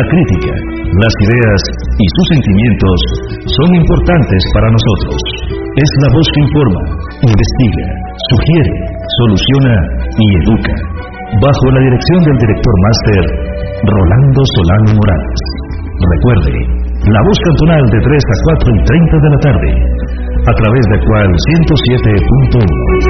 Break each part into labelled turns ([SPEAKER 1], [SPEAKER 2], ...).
[SPEAKER 1] La crítica, las ideas y sus sentimientos son importantes para nosotros. Es la voz que informa, investiga, sugiere, soluciona y educa. Bajo la dirección del director máster Rolando Solano Morales. Recuerde, la voz cantonal de 3 a 4 y 30 de la tarde, a través de cual 107.1.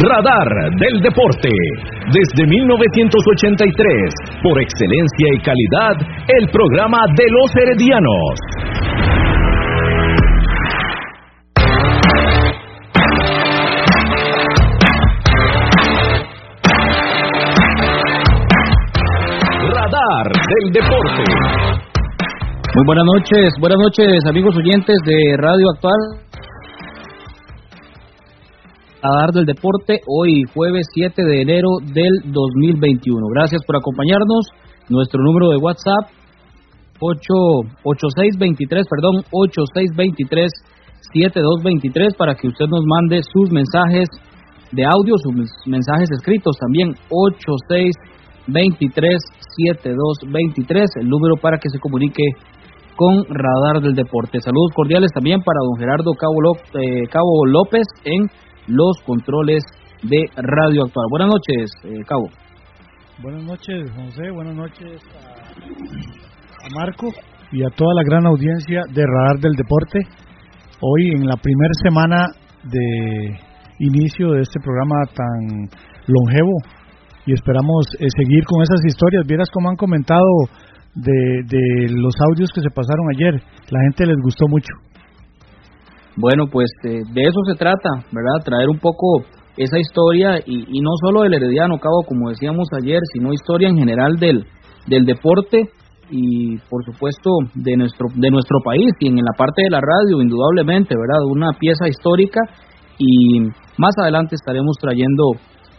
[SPEAKER 2] Radar del Deporte. Desde 1983, por excelencia y calidad, el programa de los heredianos. Radar del Deporte.
[SPEAKER 3] Muy buenas noches, buenas noches amigos oyentes de Radio Actual. Radar del Deporte, hoy jueves 7 de enero del 2021. Gracias por acompañarnos. Nuestro número de WhatsApp 8623, perdón, 8623 7223 para que usted nos mande sus mensajes de audio, sus mensajes escritos también 8623 7223, el número para que se comunique con Radar del Deporte. Saludos cordiales también para don Gerardo Cabo, eh, López en los controles de Radio Actual. Buenas noches, eh, Cabo.
[SPEAKER 4] Buenas noches, José. Buenas noches a, Marco y a toda la gran audiencia de Radar del Deporte. Hoy en la primera semana de inicio de este programa tan longevo y esperamos eh, seguir con esas historias. Vieras cómo han comentado de, de los audios que se pasaron ayer. La gente les gustó mucho.
[SPEAKER 3] Bueno, pues eh, de eso se trata, ¿verdad? Traer un poco esa historia y, no solo del Herediano Cabo, como decíamos ayer, sino historia en general del, del deporte y por supuesto de nuestro de nuestro país y en la parte de la radio indudablemente, ¿verdad? Una pieza histórica y más adelante estaremos trayendo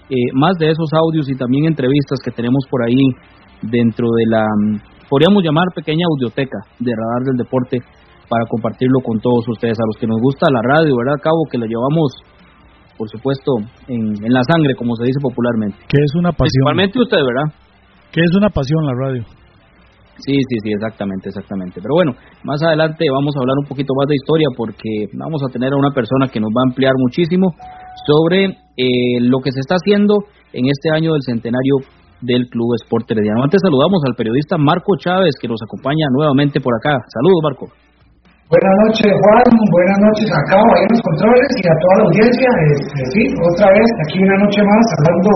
[SPEAKER 3] eh, más de esos audios y también entrevistas que tenemos por ahí dentro de la podríamos llamar pequeña audioteca de Radar del Deporte para compartirlo con todos ustedes, a los que nos gusta la radio, ¿verdad, Cabo? Que lo llevamos, por supuesto, en, la sangre, como se dice popularmente.
[SPEAKER 4] Que es una pasión.
[SPEAKER 3] Principalmente usted, ¿verdad?
[SPEAKER 4] Que es una pasión la radio.
[SPEAKER 3] Sí, sí, sí, exactamente, exactamente. Pero bueno, más adelante vamos a hablar un poquito más de historia porque vamos a tener a una persona que nos va a ampliar muchísimo sobre eh, lo que se está haciendo en este año del centenario del Club Sport Herediano. Antes saludamos al periodista Marco Chávez que nos acompaña nuevamente por acá. Saludos, Marco.
[SPEAKER 5] Buenas noches, Juan. Buenas noches a Cabo, ahí en los controles y a toda la audiencia. Este, sí, otra vez aquí una noche más hablando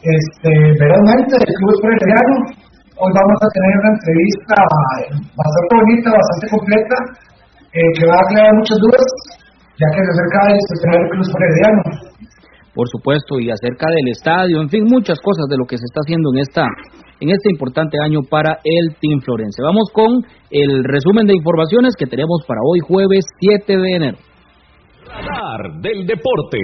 [SPEAKER 5] este, verazmente del Club Herediano. Hoy vamos a tener una entrevista bastante bonita, bastante completa, eh, que va a aclarar muchas dudas, ya que se acerca el Club Herediano
[SPEAKER 3] por supuesto, y acerca del estadio, en fin, muchas cosas de lo que se está haciendo en esta en este importante año para el Team Florense. Vamos con el resumen de informaciones que tenemos para hoy jueves 7 de enero.
[SPEAKER 2] Radar del deporte.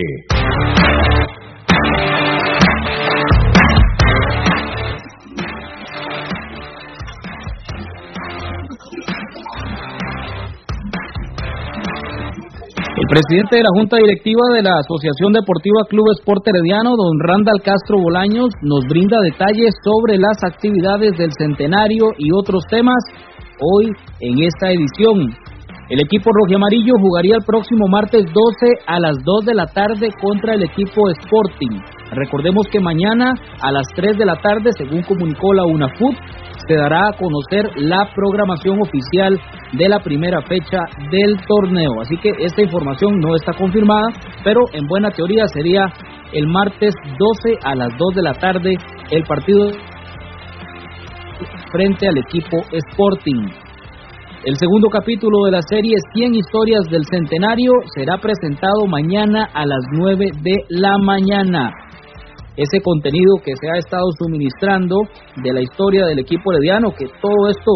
[SPEAKER 3] Presidente de la Junta Directiva de la Asociación Deportiva Club Sport Herediano, don Randall Castro Bolaños, nos brinda detalles sobre las actividades del centenario y otros temas hoy en esta edición. El equipo amarillo jugaría el próximo martes 12 a las 2 de la tarde contra el equipo Sporting. Recordemos que mañana a las 3 de la tarde, según comunicó la UNAFUT, se dará a conocer la programación oficial de la primera fecha del torneo. Así que esta información no está confirmada, pero en buena teoría sería el martes 12 a las 2 de la tarde el partido frente al equipo Sporting. El segundo capítulo de la serie 100 historias del centenario será presentado mañana a las 9 de la mañana. Ese contenido que se ha estado suministrando de la historia del equipo herediano, que todo esto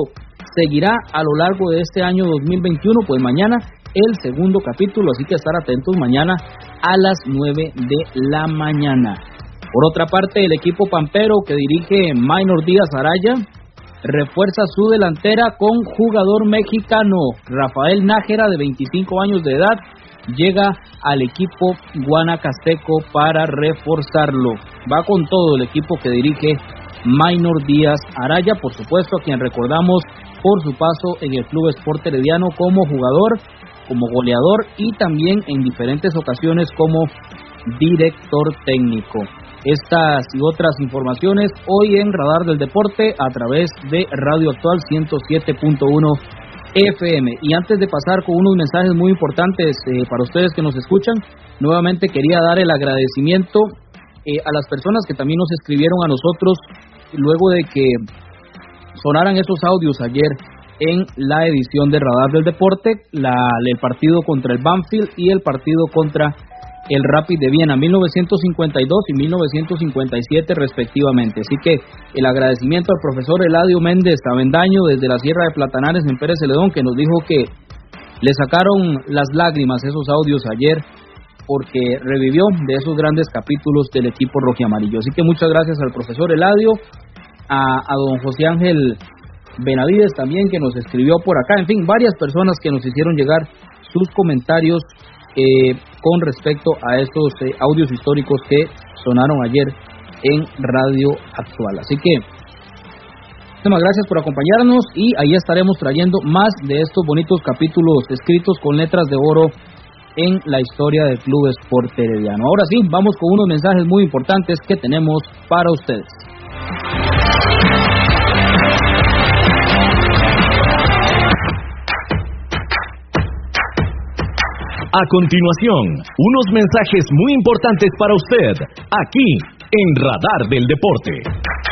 [SPEAKER 3] seguirá a lo largo de este año 2021, pues mañana el segundo capítulo, así que estar atentos mañana a las 9 de la mañana. Por otra parte, el equipo pampero que dirige Minor Díaz Araya refuerza su delantera con jugador mexicano Rafael Nájera de 25 años de edad llega al equipo guanacasteco para reforzarlo. Va con todo el equipo que dirige Minor Díaz Araya, por supuesto, a quien recordamos por su paso en el Club Sport Herediano como jugador, como goleador y también en diferentes ocasiones como director técnico. Estas y otras informaciones hoy en Radar del Deporte a través de Radio Actual 107.1 FM. Y antes de pasar con unos mensajes muy importantes eh, para ustedes que nos escuchan, nuevamente quería dar el agradecimiento eh, a las personas que también nos escribieron a nosotros luego de que sonaran esos audios ayer en la edición de Radar del Deporte, la, el partido contra el Banfield y el partido contra el Rapid de Viena, 1952 y 1957 respectivamente. Así que el agradecimiento al profesor Eladio Méndez Avendaño desde la Sierra de Platanares en Pérez Celedón que nos dijo que le sacaron las lágrimas esos audios ayer porque revivió de esos grandes capítulos del equipo rojiamarillo. Así que muchas gracias al profesor Eladio, a, don José Ángel Benavides también que nos escribió por acá, en fin, varias personas que nos hicieron llegar sus comentarios eh, con respecto a estos eh, audios históricos que sonaron ayer en Radio Actual. Así que, muchas gracias por acompañarnos y ahí estaremos trayendo más de estos bonitos capítulos escritos con letras de oro en la historia del Club Sport Herediano. Ahora sí, vamos con unos mensajes muy importantes que tenemos para ustedes.
[SPEAKER 2] A continuación, unos mensajes muy importantes para usted, aquí en Radar del Deporte.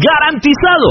[SPEAKER 2] ¡Garantizado!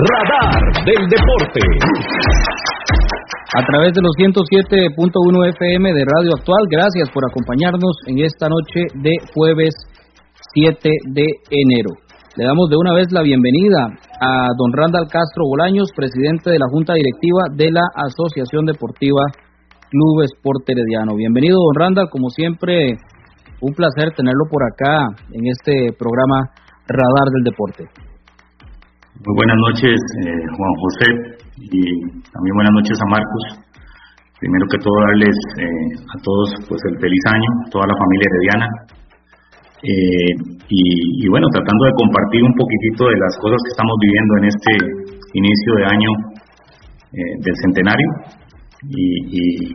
[SPEAKER 2] Radar del deporte.
[SPEAKER 3] A través de los 107.1 FM de Radio Actual, gracias por acompañarnos en esta noche de jueves 7 de enero. Le damos de una vez la bienvenida a don Randall Castro Bolaños, presidente de la Junta Directiva de la Asociación Deportiva Club Sport Herediano. Bienvenido, don Randall, como siempre, un placer tenerlo por acá en este programa Radar del Deporte.
[SPEAKER 6] Muy buenas noches, eh, Juan José, y también buenas noches a Marcos. Primero que todo, darles eh, a todos pues el feliz año, toda la familia herediana. Eh, y, bueno, tratando de compartir un poquitito de las cosas que estamos viviendo en este inicio de año del centenario. Y,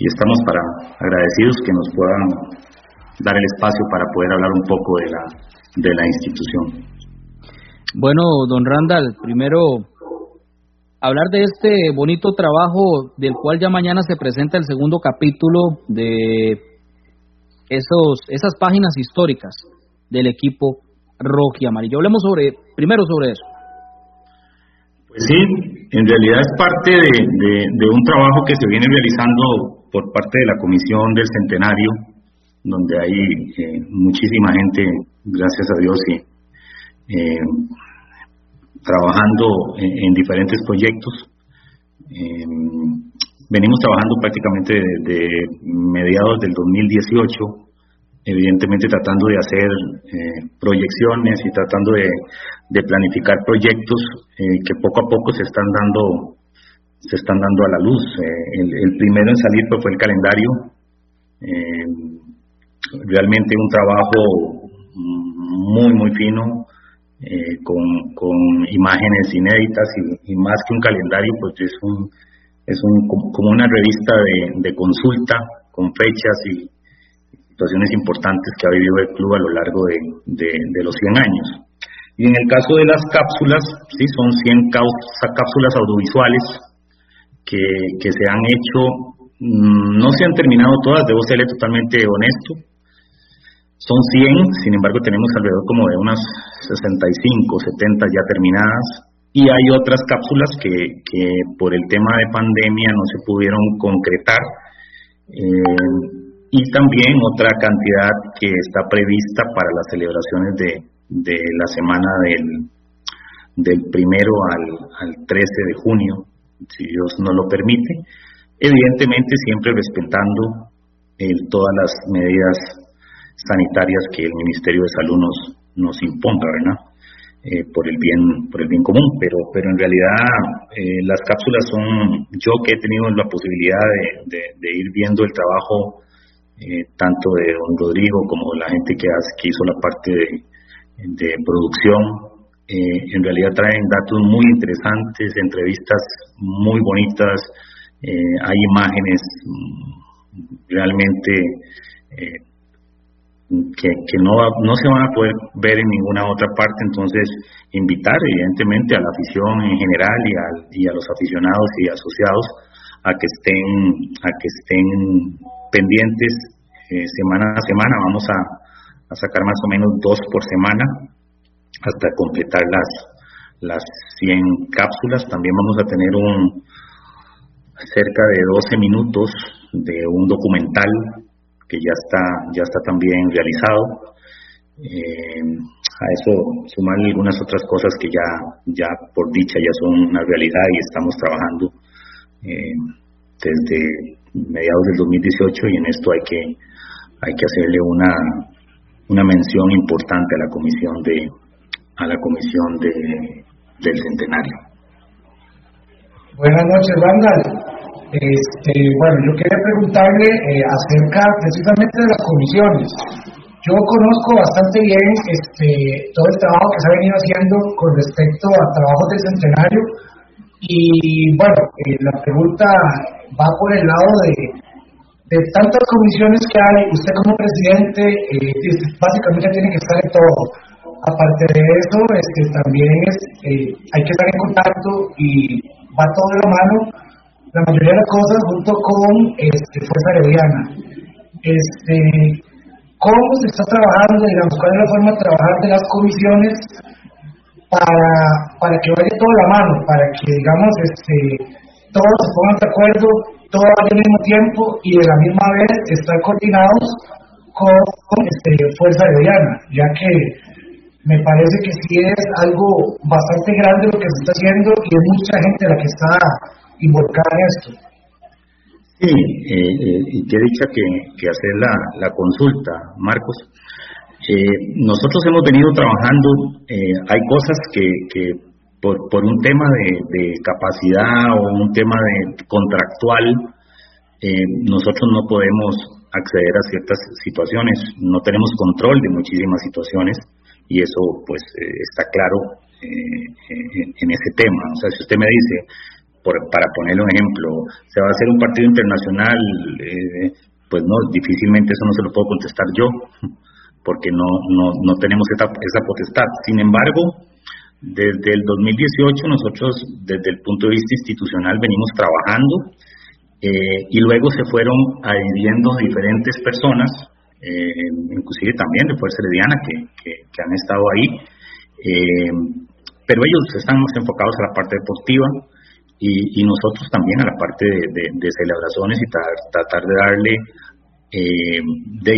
[SPEAKER 6] y estamos para agradecidos que nos puedan dar el espacio para poder hablar un poco de la, de la institución.
[SPEAKER 3] Bueno, don Randall, primero hablar de este bonito trabajo del cual ya mañana se presenta el segundo capítulo de esos esas páginas históricas del equipo rojo y amarillo. Hablemos sobre primero sobre eso.
[SPEAKER 6] Pues sí, en realidad es parte de, un trabajo que se viene realizando por parte de la Comisión del Centenario donde hay eh, muchísima gente, gracias a Dios, y, eh, trabajando en, diferentes proyectos. Eh, venimos trabajando prácticamente desde mediados del 2018, evidentemente tratando de hacer proyecciones y tratando de, planificar proyectos que poco a poco se están dando se están dando a la luz. El, primero en salir pues, fue el calendario realmente un trabajo muy, muy fino, eh, con, con, imágenes inéditas y, más que un calendario, pues es, un, es un, como una revista de, consulta con fechas y situaciones importantes que ha vivido el club a lo largo de, de, los 100 años. Y en el caso de las cápsulas, sí, son 100 cápsulas audiovisuales que, que se han hecho, mm, no se han terminado todas, debo serle totalmente honesto, son 100, sin embargo tenemos alrededor como de unas 65, 70 ya terminadas. Y hay otras cápsulas que, que por el tema de pandemia no se pudieron concretar. Eh, y también otra cantidad que está prevista para las celebraciones de, de la semana del, del primero al, al 13 de junio, si Dios nos lo permite, evidentemente siempre respetando todas las medidas sanitarias que el Ministerio de Salud nos, nos imponga, ¿verdad? Eh, por el bien por el bien común pero pero en realidad eh, las cápsulas son yo que he tenido la posibilidad de, ir viendo el trabajo eh, tanto de don Rodrigo como la gente que que hizo la parte de, de producción en realidad traen datos muy interesantes entrevistas muy bonitas hay imágenes mm, realmente que, que no, no se van a poder ver en ninguna otra parte, entonces invitar evidentemente a la afición en general y, y a los aficionados y asociados a que estén, a que estén pendientes eh, semana a semana, vamos a, a sacar más o menos dos por semana hasta completar las, las 100 cápsulas. También vamos a tener un cerca de 12 minutos de un documental que ya está, ya está también realizado. Eh, a eso sumarle algunas otras cosas que ya, ya por dicha ya son una realidad y estamos trabajando eh, desde mediados del 2018 y en esto hay que, hay que hacerle una, una mención importante a la comisión de, a la comisión de, del centenario.
[SPEAKER 5] Buenas noches, Vandal. Este, bueno, yo quería preguntarle eh, acerca precisamente de las comisiones. Yo conozco bastante bien este, todo el trabajo que se ha venido haciendo con respecto a trabajos del centenario y bueno, eh, la pregunta va por el lado de, tantas comisiones que hay, usted como presidente eh, básicamente tiene que estar en todo. Aparte de eso, este, también es, hay que estar en contacto y va todo de la mano la mayoría de las cosas junto con este, Fuerza Herediana. Este, ¿Cómo se está trabajando, digamos, cuál es la forma de trabajar de las comisiones para, para que vaya toda la mano, para que, digamos, este, todos se pongan de acuerdo, todo al mismo tiempo y de la misma vez estar coordinados con este, Fuerza de Diana, ya que me parece que sí es algo bastante grande lo que se está haciendo y es mucha gente la que está involucrada en esto.
[SPEAKER 6] Sí, eh, eh, y qué dicha que, que hacer la, la consulta, Marcos. Eh, nosotros hemos venido trabajando, hay cosas que, que por, por, un tema de, capacidad o un tema de contractual, nosotros no podemos acceder a ciertas situaciones, no tenemos control de muchísimas situaciones y eso pues está claro en ese tema. O sea, si usted me dice, por, para ponerle un ejemplo, se va a hacer un partido internacional, pues no, difícilmente eso no se lo puedo contestar yo porque no, no, no tenemos esa, esa potestad. Sin embargo, desde el 2018 nosotros, desde el punto de vista institucional, venimos trabajando eh, y luego se fueron adhiriendo diferentes personas, eh, inclusive también de Fuerza Herediana, que, que, han estado ahí, eh, pero ellos están más enfocados a la parte deportiva y, y nosotros también a la parte de, celebraciones y tratar de darle eh, de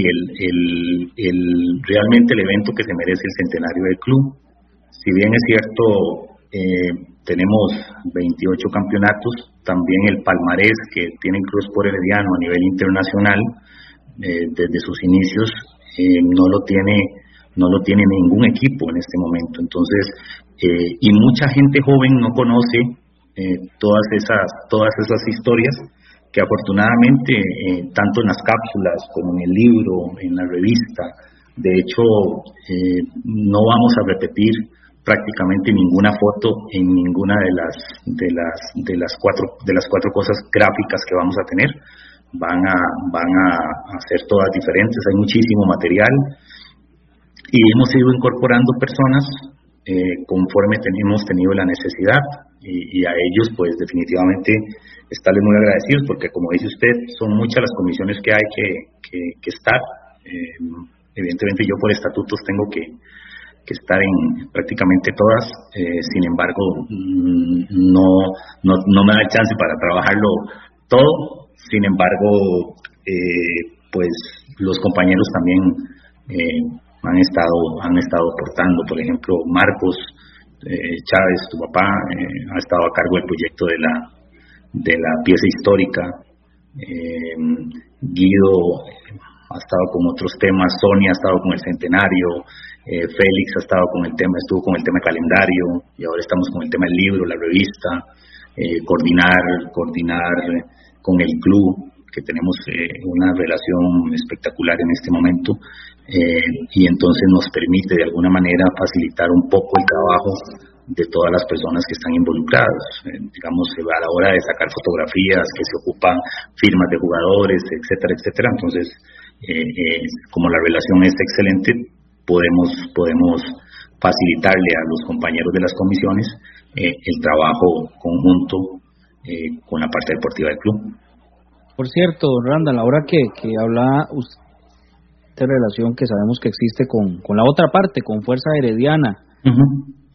[SPEAKER 6] realmente el evento que se merece el centenario del club. Si bien es cierto, eh, tenemos 28 campeonatos, también el palmarés que tiene Cruz por Herediano a nivel internacional eh, desde sus inicios no lo tiene no lo tiene ningún equipo en este momento. Entonces, y mucha gente joven no conoce todas esas todas esas historias que afortunadamente eh, tanto en las cápsulas como en el libro, en la revista, de hecho eh, no vamos a repetir prácticamente ninguna foto en ninguna de las de las de las cuatro de las cuatro cosas gráficas que vamos a tener. Van a van a, ser todas diferentes. Hay muchísimo material. Y hemos ido incorporando personas eh, conforme hemos tenido la necesidad y, a ellos pues definitivamente estarles muy agradecidos porque como dice usted, son muchas las comisiones que hay que, que, estar. Eh, evidentemente yo por estatutos tengo que, que estar en prácticamente todas, eh, sin embargo mm, no, no, no, me da chance para trabajarlo todo, sin embargo eh, pues los compañeros también han estado han estado aportando, por ejemplo Marcos Chávez, tu papá, ha estado a cargo del proyecto de la de la pieza histórica. Eh, Guido ha estado con otros temas, Sonia ha estado con el centenario, eh, Félix ha estado con el tema, estuvo con el tema calendario y ahora estamos con el tema del libro, la revista, eh, coordinar, coordinar con el club, que tenemos una relación espectacular en este momento y entonces nos permite de alguna manera facilitar un poco el trabajo de todas las personas que están involucradas. Eh, digamos, a la hora de sacar fotografías, que se ocupan firmas de jugadores, etcétera, etcétera. Entonces, eh, eh, como la relación es excelente, podemos, podemos facilitarle a los compañeros de las comisiones el trabajo conjunto con la parte deportiva del club.
[SPEAKER 3] Por cierto, Randall, ahora que, que habla de relación que sabemos que existe con, con la otra parte, con Fuerza Herediana,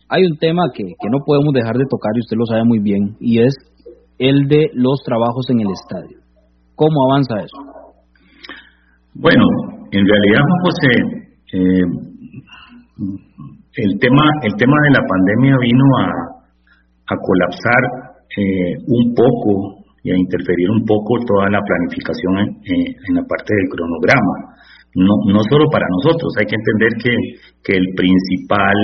[SPEAKER 3] hay un tema que, que no podemos dejar de tocar y usted lo sabe muy bien, y es el de los trabajos en el estadio. ¿Cómo avanza eso?
[SPEAKER 6] Bueno, en realidad, José, eh, el tema el tema de la pandemia vino a, a colapsar eh, un poco y a interferir un poco toda la planificación en, en la parte del cronograma no, no solo para nosotros, hay que entender que, que el principal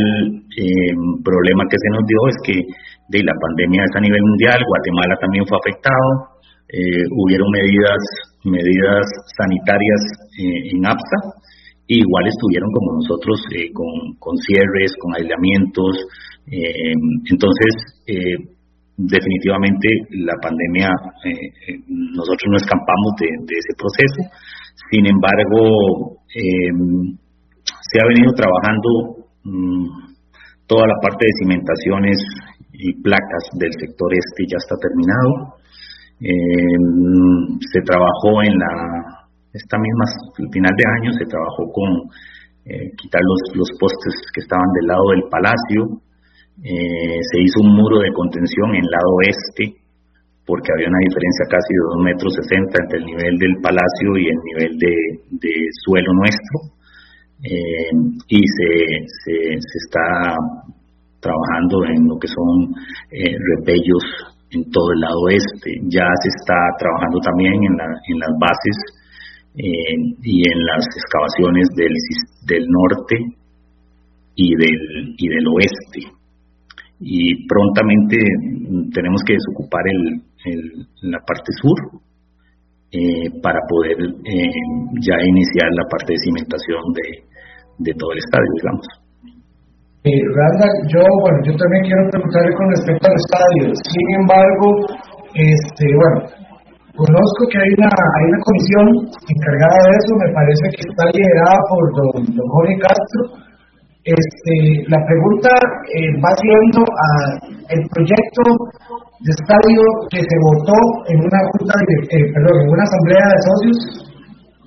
[SPEAKER 6] eh, problema que se nos dio es que de la pandemia es a nivel mundial, Guatemala también fue afectado, eh, hubieron medidas, medidas sanitarias eh, en APSA, y igual estuvieron como nosotros con, con cierres, con aislamientos, entonces definitivamente la pandemia, nosotros no escapamos de, de ese proceso, sin embargo, em, se ha venido trabajando mm, toda la parte de cimentaciones y placas del sector este ya está terminado. Em, se trabajó en la esta misma final de año se trabajó con eh, quitar los, los postes que estaban del lado del palacio eh, se hizo un muro de contención en el lado oeste, porque había una diferencia casi de 2 metros 60 entre el nivel del palacio y el nivel de, suelo nuestro. Eh, y se, se, está trabajando en lo que son eh, repellos en todo el lado oeste. Ya se está trabajando también en, en las bases eh, y en las excavaciones del, del norte y del, y del oeste. Y prontamente tenemos que desocupar el, la parte sur eh, para poder eh, ya iniciar la parte de cimentación de, de todo el estadio, digamos.
[SPEAKER 5] Eh, yo, bueno, yo también quiero preguntarle con respecto al estadio. Sin embargo, este, bueno, conozco que hay una, hay una comisión encargada de eso, me parece que está liderada por don, don Jorge Castro. Este, la pregunta eh, va siendo a el proyecto de estadio que se votó en una junta, eh, perdón, en una asamblea de socios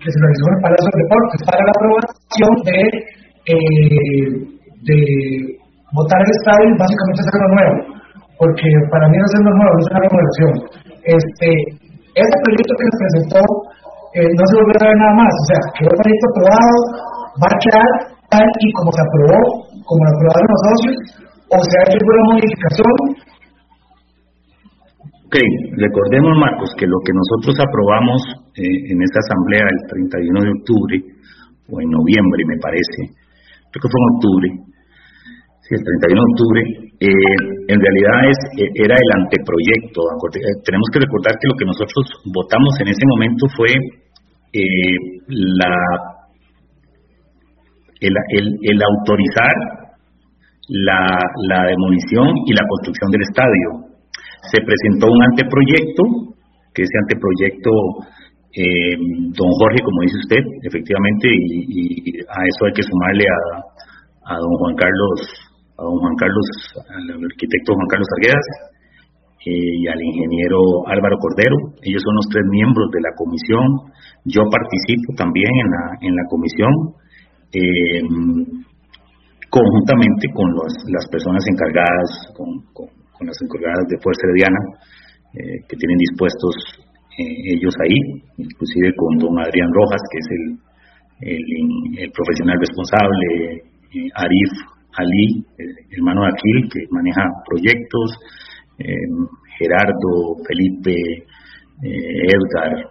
[SPEAKER 5] que se realizó en el Palacio de Deportes para la aprobación de, eh, de votar el estadio básicamente hacerlo nuevo, porque para mí no es hacerlo nuevo, es una remodelación. Este, ese proyecto que se presentó eh, no se volvió a ver nada más, o sea, quedó proyecto aprobado, va a quedar tal y como se aprobó, como lo aprobaron los socios, o se ha hecho alguna modificación
[SPEAKER 6] Ok, recordemos Marcos que lo que nosotros aprobamos eh, en esta asamblea el 31 de octubre, o en noviembre me parece, creo que fue en octubre, sí, el 31 de octubre, eh, en realidad es, eh, era el anteproyecto. tenemos que recordar que lo que nosotros votamos en ese momento fue la, el, autorizar la, demolición y la construcción del estadio se presentó un anteproyecto, que ese anteproyecto, eh, don Jorge, como dice usted, efectivamente, y, a eso hay que sumarle a, a don Juan Carlos, a don Juan Carlos, al arquitecto Juan Carlos Arguedas, eh, y al ingeniero Álvaro Cordero. Ellos son los tres miembros de la comisión. Yo participo también en la, en la comisión, eh, conjuntamente con las personas encargadas, con las encargadas de Fuerza Herediana, eh, que tienen dispuestos eh, ellos ahí, inclusive con don Adrián Rojas, que es el, profesional responsable, eh, Arif Ali, hermano de Aquil, que maneja proyectos, Gerardo, Felipe, Edgar,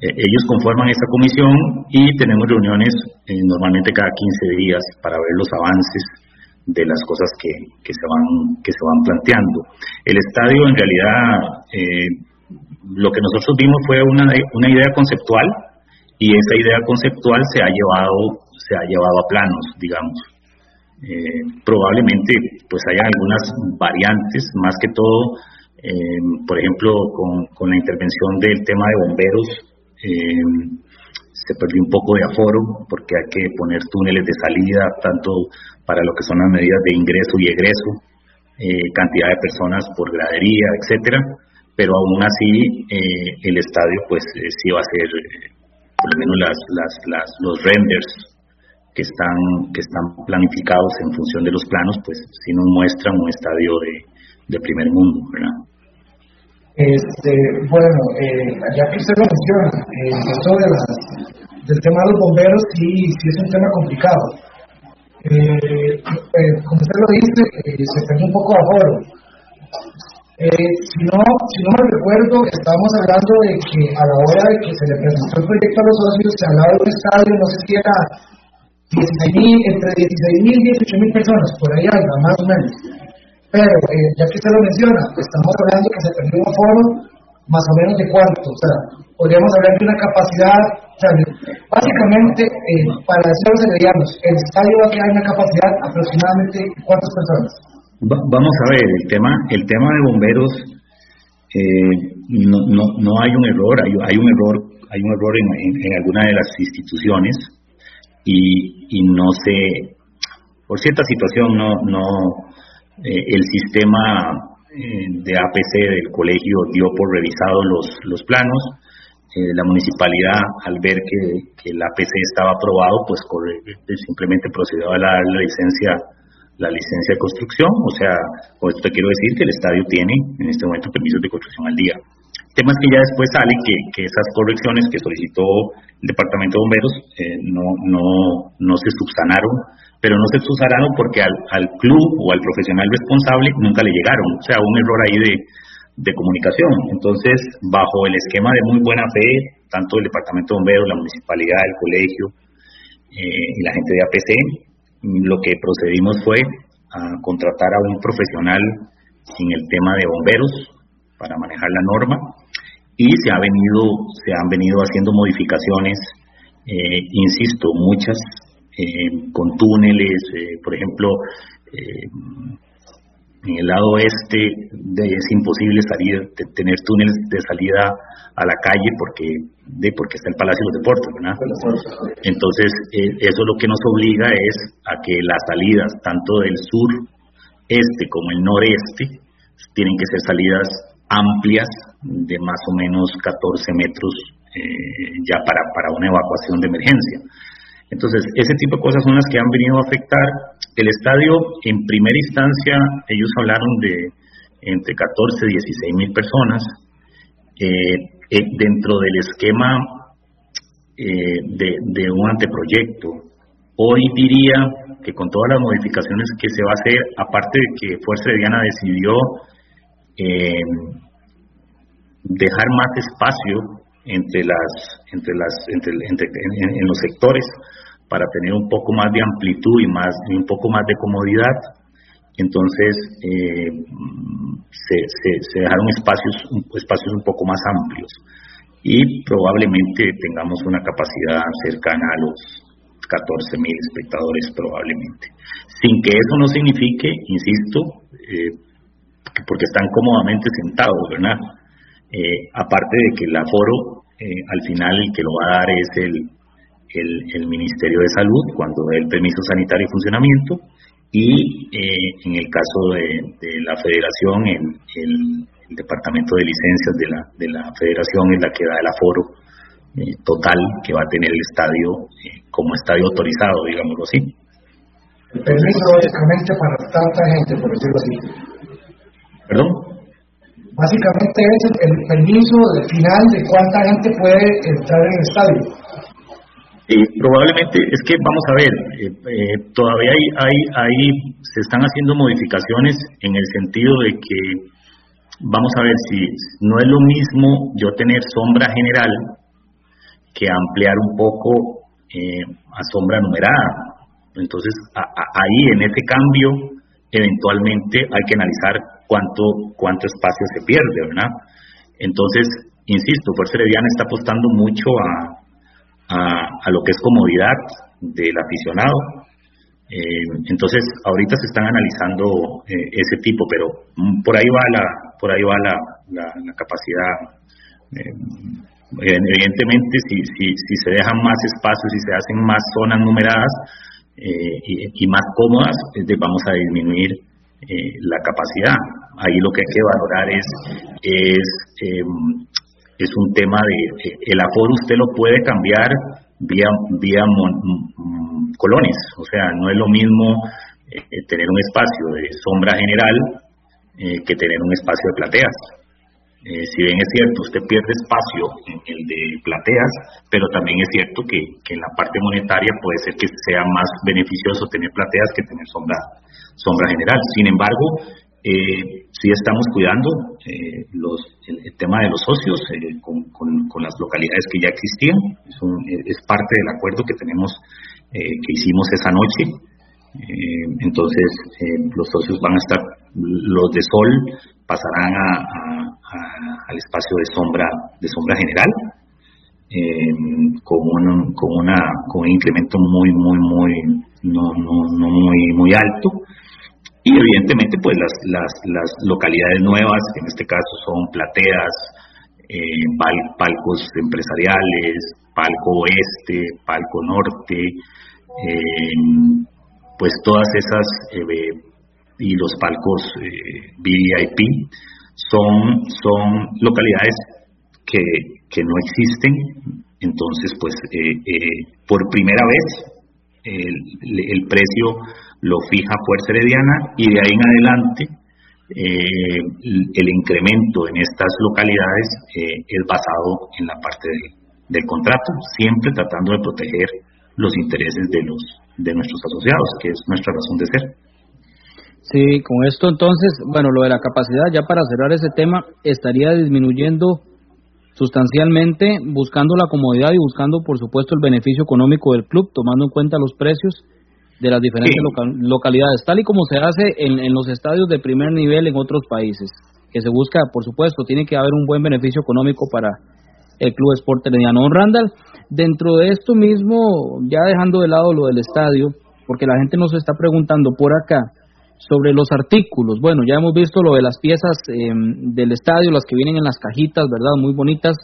[SPEAKER 6] ellos conforman esta comisión y tenemos reuniones normalmente cada 15 días para ver los avances de las cosas que, que, se van que se van planteando. El estadio en realidad eh, lo que nosotros vimos fue una, una idea conceptual y esa idea conceptual se ha llevado se ha llevado a planos, digamos. Eh, probablemente pues haya algunas variantes, más que todo, eh, por ejemplo, con, con, la intervención del tema de bomberos, se perdió un poco de aforo porque hay que poner túneles de salida tanto para lo que son las medidas de ingreso y egreso, eh, cantidad de personas por gradería, etcétera, pero aún así eh, el estadio pues eh, sí va a ser por lo menos las, las, los renders que están que están planificados en función de los planos pues sí nos muestran un estadio de, de primer mundo, ¿verdad?
[SPEAKER 5] Este, bueno, ya que usted lo menciona, esto de las del tema de los bomberos sí, sí es un tema complicado. Eh, eh, como usted lo dice, eh, se perdió un poco de aforo. si, no, si no me recuerdo, estábamos hablando de que a la hora de que se le presentó el proyecto a los socios, se hablaba de estadio, no sé si era 16 entre 16.000 y 18.000 personas, por ahí algo, más o menos. Pero, ya que usted lo menciona, estamos hablando que se perdió un aforo más o menos de cuánto, o sea, podríamos hablar de una capacidad, o sea, básicamente, eh, para decirlo el estadio va a quedar una capacidad aproximadamente cuántas personas.
[SPEAKER 6] vamos a ver, el tema, el tema de bomberos, eh, no, no, no hay un error, hay, un error, hay un error en, en, alguna de las instituciones y, y no sé, por cierta situación no, no, eh, el sistema de APC del colegio dio por revisado los, los planos. Eh, la municipalidad, al ver que, el APC estaba aprobado, pues simplemente procedió a dar la licencia la licencia de construcción, o sea, con esto te quiero decir que el estadio tiene en este momento permisos de construcción al día. Temas que ya después sale que, que esas correcciones que solicitó el Departamento de Bomberos eh, no, no, no se subsanaron, pero no se subsanaron porque al, al club o al profesional responsable nunca le llegaron, o sea, un error ahí de, de comunicación. Entonces, bajo el esquema de muy buena fe, tanto el Departamento de Bomberos, la municipalidad, el colegio eh, y la gente de APC, lo que procedimos fue a contratar a un profesional en el tema de bomberos para manejar la norma y se ha venido se han venido haciendo modificaciones eh, insisto muchas eh, con túneles eh, por ejemplo en el lado oeste es imposible salir, tener túneles de salida a la calle porque de porque está el Palacio de los Deportes, ¿verdad? Entonces, eh, eso lo que nos obliga es a que las salidas, tanto del sur, este como el noreste, tienen que ser salidas amplias de más o menos 14 metros eh, ya para, para una evacuación de emergencia. Entonces, ese tipo de cosas son las que han venido a afectar. El estadio, en primera instancia, ellos hablaron de entre 14 y 16 mil personas. Eh, eh, dentro del esquema eh, de, un anteproyecto, hoy diría que con todas las modificaciones que se va a hacer, aparte de que Fuerza Diana decidió dejar más espacio entre las, entre las, entre, en, los sectores para tener un poco más de amplitud y más y un poco más de comodidad. Entonces eh, se, se, dejaron espacios, espacios un poco más amplios y probablemente tengamos una capacidad cercana a los 14 mil espectadores probablemente. Sin que eso no signifique, insisto, eh, porque están cómodamente sentados, ¿verdad? Eh, aparte de que el aforo, eh, al final el que lo va a dar es el, el, Ministerio de Salud cuando dé el permiso sanitario y funcionamiento, y eh, en el caso de, la Federación, el, el, Departamento de Licencias de la, de la Federación es la que da el aforo total que va a tener el estadio como estadio autorizado, digámoslo así.
[SPEAKER 5] El permiso básicamente para tanta gente, por decirlo así.
[SPEAKER 6] ¿Perdón?
[SPEAKER 5] Básicamente es el permiso final de cuánta gente puede entrar en el estadio.
[SPEAKER 6] Y probablemente es que vamos a ver, eh, eh, todavía hay, se están haciendo modificaciones en el sentido de que, vamos a ver si no es lo mismo yo tener sombra general que ampliar un poco eh, a sombra numerada. Entonces, ahí en ese cambio, eventualmente hay que analizar cuánto, cuánto espacio se pierde, ¿verdad? Entonces, insisto, Fuerza Herediana está apostando mucho a, a, lo que es comodidad del aficionado. Eh, entonces, ahorita se están analizando eh, ese tipo, pero mm, por ahí va la, por ahí va la, la, capacidad. Eh, evidentemente, si, si, si se dejan más espacios, si se hacen más zonas numeradas y, y, más cómodas, vamos a disminuir la capacidad. Ahí lo que hay que valorar es, es, em, es un tema de, el aforo usted lo puede cambiar vía, vía colones, o sea, no es lo mismo eh, tener un espacio de sombra general eh, que tener un espacio de plateas. si bien es cierto, usted pierde espacio en el de plateas, pero también es cierto que, que en la parte monetaria puede ser que sea más beneficioso tener plateas que tener sombra, sombra general. Sin embargo, eh, sí estamos cuidando eh, los, el, tema de los socios eh, con, las localidades que ya existían. Es, es parte del acuerdo que tenemos, eh, que hicimos esa noche. entonces, los socios van a estar, los de sol pasarán a, al espacio de sombra, de sombra general. con, un, con, una, con un incremento muy, muy, muy, no, no, no muy, muy alto y evidentemente pues las, las, las localidades nuevas, que en este caso son plateas, eh, palcos empresariales, palco oeste, palco norte, eh, pues todas esas eh, y los palcos VIP son, son localidades que, que no existen, entonces pues por primera vez el precio lo fija Fuerza Herediana y de ahí en adelante eh, el incremento en estas localidades eh, es basado en la parte del contrato, siempre tratando de proteger los intereses de los de nuestros asociados, que es nuestra razón de ser.
[SPEAKER 3] Sí, con esto entonces, bueno, lo de la capacidad, ya para cerrar ese tema, estaría disminuyendo sustancialmente, buscando la comodidad y buscando, por supuesto, el beneficio económico del club, tomando en cuenta los precios de las diferentes localidades, tal y como se hace en, en, los estadios de primer nivel en otros países, que se busca, por supuesto, tiene que haber un buen beneficio económico para el Club Sport Herediano. Randall, dentro de esto mismo, ya dejando de lado lo del estadio, porque la gente nos está preguntando por acá sobre los artículos. Bueno, ya hemos visto lo de las piezas em, del estadio, las que vienen en las cajitas, ¿verdad? Muy bonitas.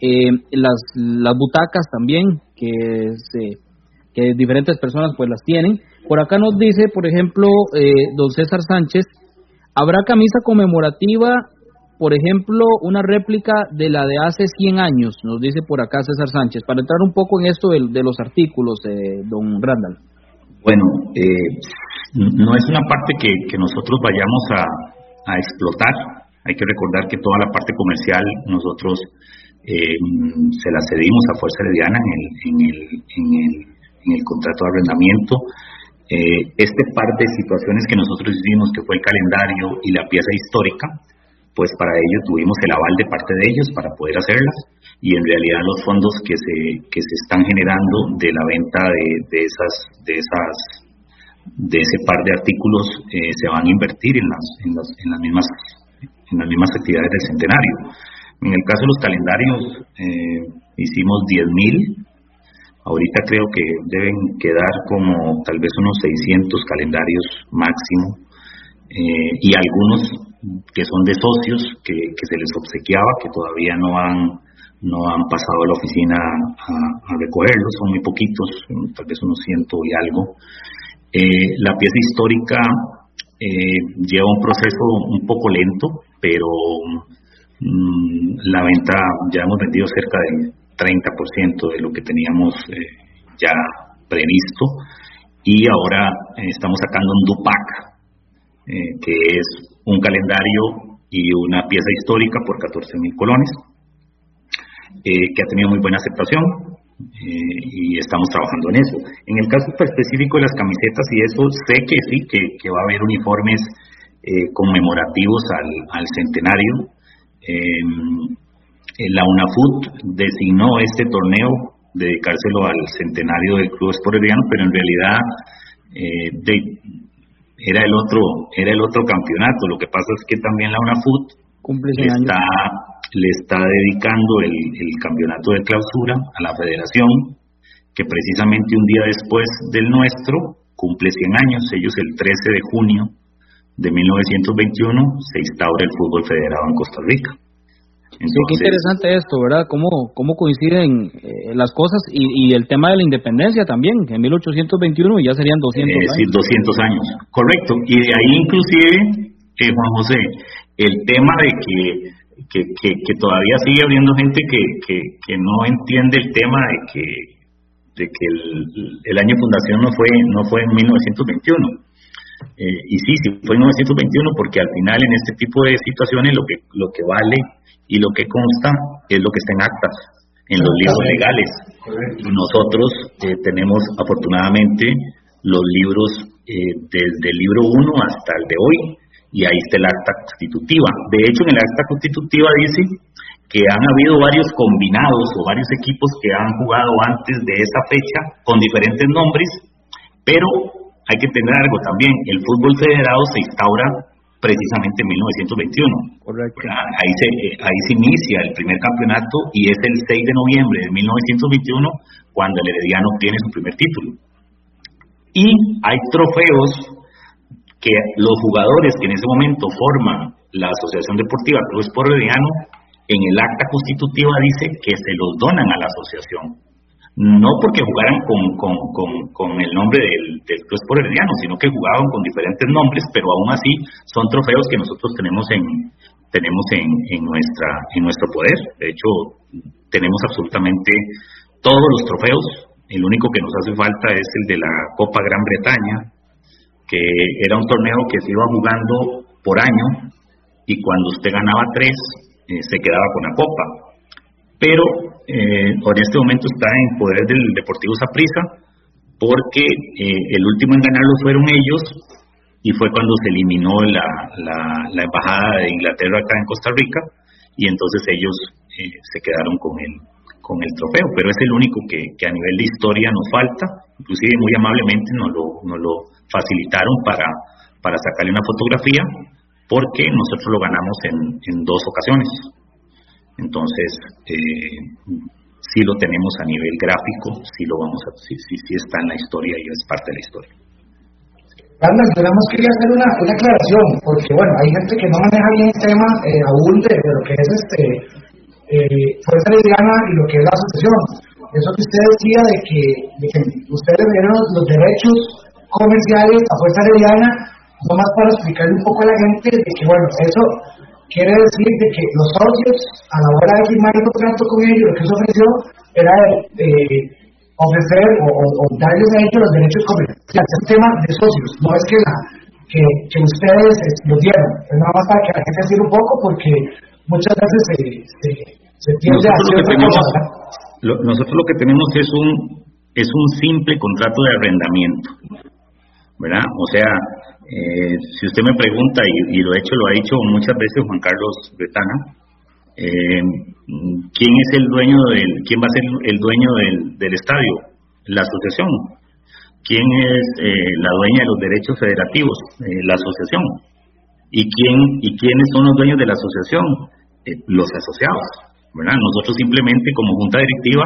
[SPEAKER 3] Eh, las, las butacas también, que, se, que diferentes personas pues las tienen. Por acá nos dice, por ejemplo, eh, don César Sánchez, ¿habrá camisa conmemorativa por ejemplo, una réplica de la de hace 100 años, nos dice por acá César Sánchez, para entrar un poco en esto de, los artículos, de don Randall.
[SPEAKER 6] Bueno, eh, no es una parte que, nosotros vayamos a, explotar. Hay que recordar que toda la parte comercial nosotros eh, se la cedimos a Fuerza Herediana en el, en en el, en el contrato de arrendamiento. Eh, este par de situaciones que nosotros hicimos, que fue el calendario y la pieza histórica, pues para ello tuvimos el aval de parte de ellos para poder hacerlas y en realidad los fondos que se que se están generando de la venta de, esas de esas de ese par de artículos eh, se van a invertir en las, en las en las mismas en las mismas actividades del centenario en el caso de los calendarios eh, hicimos 10.000 ahorita creo que deben quedar como tal vez unos 600 calendarios máximo eh, y algunos que son de socios que, se les obsequiaba, que todavía no han, no han pasado a la oficina a, recogerlos, son muy poquitos, tal vez unos ciento y algo. Eh, la pieza histórica eh, lleva un proceso un poco lento, pero mm, la venta ya hemos vendido cerca del 30% de lo que teníamos eh, ya previsto y ahora estamos sacando un Dupac, que es un calendario y una pieza histórica por 14 mil colones, eh, que ha tenido muy buena aceptación eh, y estamos trabajando en eso. En el caso específico de las camisetas y eso, sé que sí, que, va a haber uniformes eh, conmemorativos al, centenario. Em, la UNAFUT designó este torneo dedicárselo al centenario del Club Esporediano, pero en realidad de, era el otro era el otro campeonato. Lo que pasa es que también la UNAFUT le está, le está dedicando el, el campeonato de clausura a la federación, que precisamente un día después del nuestro cumple 100 años. Ellos el 13 de junio de 1921 se instaura el fútbol federado en Costa Rica
[SPEAKER 3] qué interesante esto, ¿verdad? Cómo, cómo coinciden eh, las cosas y, el tema de la independencia también, en 1821 ya serían 200
[SPEAKER 6] eh, años. Sí, 200 años, correcto. Y de ahí inclusive, eh, Juan José, el tema de que, que, que, todavía sigue habiendo gente que, que, que no entiende el tema de que de que el, el año de fundación no fue no fue en 1921 eh, y sí, sí fue en 1921 porque al final en este tipo de situaciones lo que lo que vale y lo que consta es lo que está en actas, en los libros legales. Nosotros eh, tenemos afortunadamente los libros eh, desde el libro 1 hasta el de hoy y ahí está el acta constitutiva. De hecho, en el acta constitutiva dice que han habido varios combinados o varios equipos que han jugado antes de esa fecha con diferentes nombres, pero hay que tener algo también, el fútbol federado se instaura precisamente en 1921. Correcto. Ahí se, eh, ahí se inicia el primer campeonato y es el 6 de noviembre de 1921 cuando el Herediano obtiene su primer título. Y hay trofeos que los jugadores que en ese momento forman la Asociación Deportiva Club Sport Herediano, en el acta constitutiva dice que se los donan a la asociación no porque jugaran con, con, con, el nombre del, del Club Herediano, sino que jugaban con diferentes nombres, pero aún así son trofeos que nosotros tenemos en tenemos en, en nuestra en nuestro poder. De hecho, tenemos absolutamente todos los trofeos. El único que nos hace falta es el de la Copa Gran Bretaña, que era un torneo que se iba jugando por año y cuando usted ganaba tres, eh, se quedaba con la copa. Pero eh, en este momento está en poder del Deportivo Saprissa porque eh, el último en ganarlo fueron ellos y fue cuando se eliminó la, la, embajada de Inglaterra acá en Costa Rica y entonces ellos se quedaron con el, con el trofeo, pero es el único que, que, a nivel de historia nos falta, inclusive muy amablemente nos lo, nos lo facilitaron para, para sacarle una fotografía, porque nosotros lo ganamos en, en dos ocasiones. Entonces, eh, sí lo tenemos a nivel gráfico, sí lo vamos a, sí, sí, está en la historia y es parte de la historia.
[SPEAKER 5] Carlos, yo nada quería hacer una, una, aclaración, porque bueno, hay gente que no maneja bien el tema eh, aún de, lo que es este eh, Fuerza Herediana y lo que es la asociación. Eso que usted decía de que, de que ustedes dieron los derechos comerciales a Fuerza Herediana, nomás para explicarle un poco a la gente de que, bueno, eso quiere decir de que los socios, a la hora de firmar el contrato con ellos, lo que se ofreció era eh, ofrecer o, o, darles a ellos los derechos comerciales. Es un tema de socios, no es que, la, que, que ustedes los dieron, es nada más para que la gente decir un poco, porque muchas veces se, se, se tiende
[SPEAKER 6] nosotros a lo que tenemos, Nosotros lo que tenemos es un, es un simple contrato de arrendamiento ¿verdad? O sea, eh, si usted me pregunta, y, lo he hecho, lo ha dicho muchas veces Juan Carlos Betana, eh, ¿quién es el dueño del, quién va a ser el dueño del, del estadio? La asociación. ¿Quién es eh, la dueña de los derechos federativos? la asociación. ¿Y quién y quiénes son los dueños de la asociación? los asociados. ¿verdad? Nosotros simplemente como junta directiva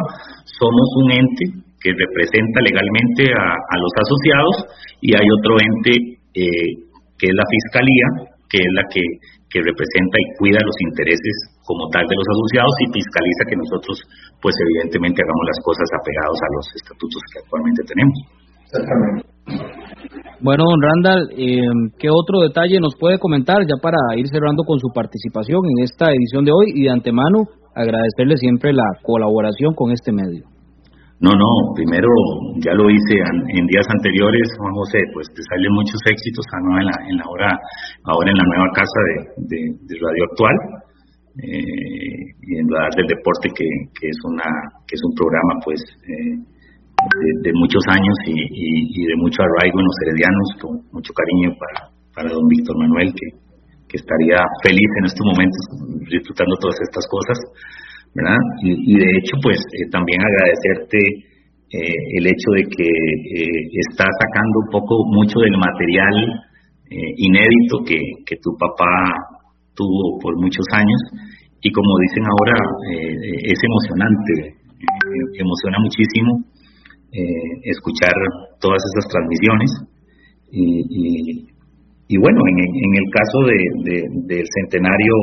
[SPEAKER 6] somos un ente que representa legalmente a, los asociados y hay otro ente eh, que es la fiscalía, que es la que, que representa y cuida los intereses como tal de los asociados y fiscaliza que nosotros, pues evidentemente, hagamos las cosas apegados a los estatutos que actualmente tenemos.
[SPEAKER 3] Bueno, don Randall, eh, ¿qué otro detalle nos puede comentar ya para ir cerrando con su participación en esta edición de hoy y de antemano agradecerle siempre la colaboración con este medio?
[SPEAKER 6] No, no, primero ya lo hice en, días anteriores, Juan José, pues te salen muchos éxitos en la, en la hora, ahora en la nueva casa de, Radio Actual eh, y en Radar del Deporte, que, que, es una que es un programa pues eh, de, muchos años y, de mucho arraigo en los heredianos, con mucho cariño para, don Víctor Manuel, que estaría feliz en estos momentos disfrutando todas estas cosas. Y, de hecho, pues eh, también agradecerte eh, el hecho de que eh, estás sacando un poco, mucho del material inédito que, que tu papá tuvo por muchos años. Y como dicen ahora, es emocionante, emociona muchísimo escuchar todas esas transmisiones. Y, y, bueno, en, en, el caso de, del centenario,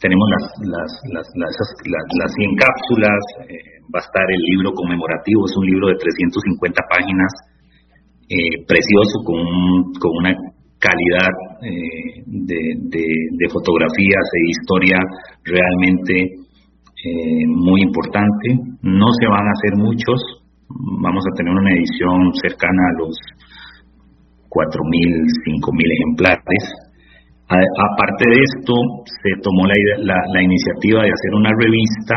[SPEAKER 6] tenemos las, las, las, las, las 100 cápsulas, eh, va a estar el libro conmemorativo, es un libro de 350 páginas, eh, precioso, con, con una calidad eh, de, de, fotografías e historia realmente muy importante. No se van a hacer muchos, vamos a tener una edición cercana a los 4.000, 5.000 ejemplares Aparte de esto, se tomó la, iniciativa de hacer una revista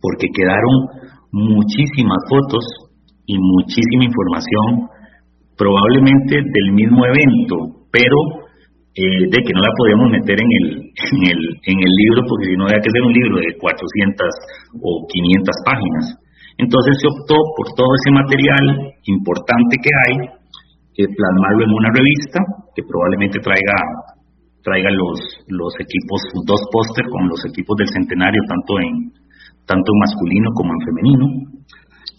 [SPEAKER 6] porque quedaron muchísimas fotos y muchísima información, probablemente del mismo evento, pero eh, de que no la podíamos meter en el, en el, en el libro porque si no había que ser un libro de 400 o 500 páginas. Entonces se optó por todo ese material importante que hay plasmarlo en una revista que probablemente traiga traiga los, los equipos, dos póster con los equipos del centenario, tanto en tanto masculino como en femenino.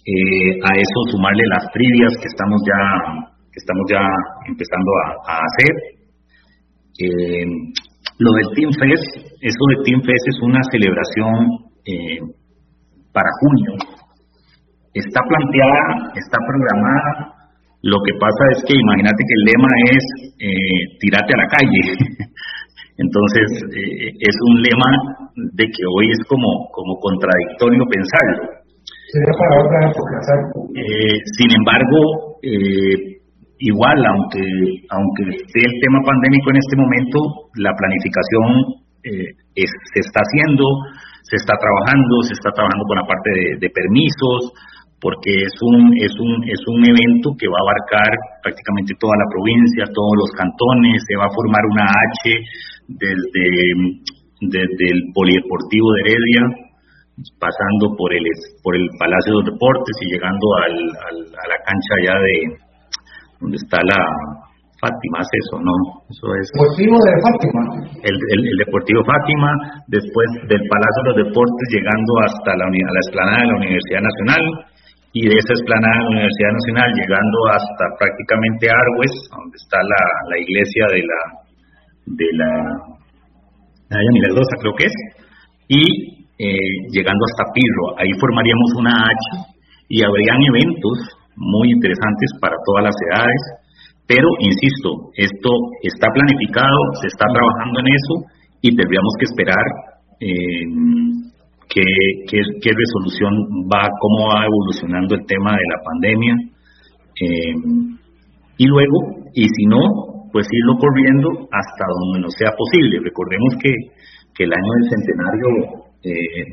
[SPEAKER 6] Eh, a eso sumarle las trivias que estamos ya que estamos ya empezando a, hacer. Eh, lo del Team Fest, eso de Team Fest es una celebración eh, para junio. Está planteada, está programada lo que pasa es que imagínate que el lema es eh, tirate a la calle. Entonces, eh, es un lema de que hoy es como, como contradictorio pensarlo.
[SPEAKER 5] Sería para otra época,
[SPEAKER 6] eh, sin embargo, igual, aunque, aunque esté el tema pandémico en este momento, la planificación eh, se está haciendo, se está trabajando, se está trabajando con la parte de, permisos, porque es un, es, un, es un evento que va a abarcar prácticamente toda la provincia, todos los cantones, se va a formar una H desde, desde el Polideportivo de Heredia, pasando por el, por el Palacio de los Deportes y llegando al, a la cancha allá de donde está la, Fátima es eso, ¿no? Eso es.
[SPEAKER 5] Deportivo de Fátima.
[SPEAKER 6] El, el, Deportivo Fátima, después del Palacio de los Deportes, llegando hasta la, la explanada de la Universidad Nacional, y de esa explanada de la Universidad Nacional, llegando hasta prácticamente Argües, donde está la, la iglesia de la. de la. Milagrosa, creo que es, y eh, llegando hasta Pirro. Ahí formaríamos una H y habrían eventos muy interesantes para todas las edades pero, insisto, esto está planificado, se está trabajando en eso y tendríamos que esperar eh, qué, resolución va, cómo va evolucionando el tema de la pandemia. Eh, y luego, y si no, pues irlo corriendo hasta donde no sea posible. Recordemos que, que el año del centenario eh,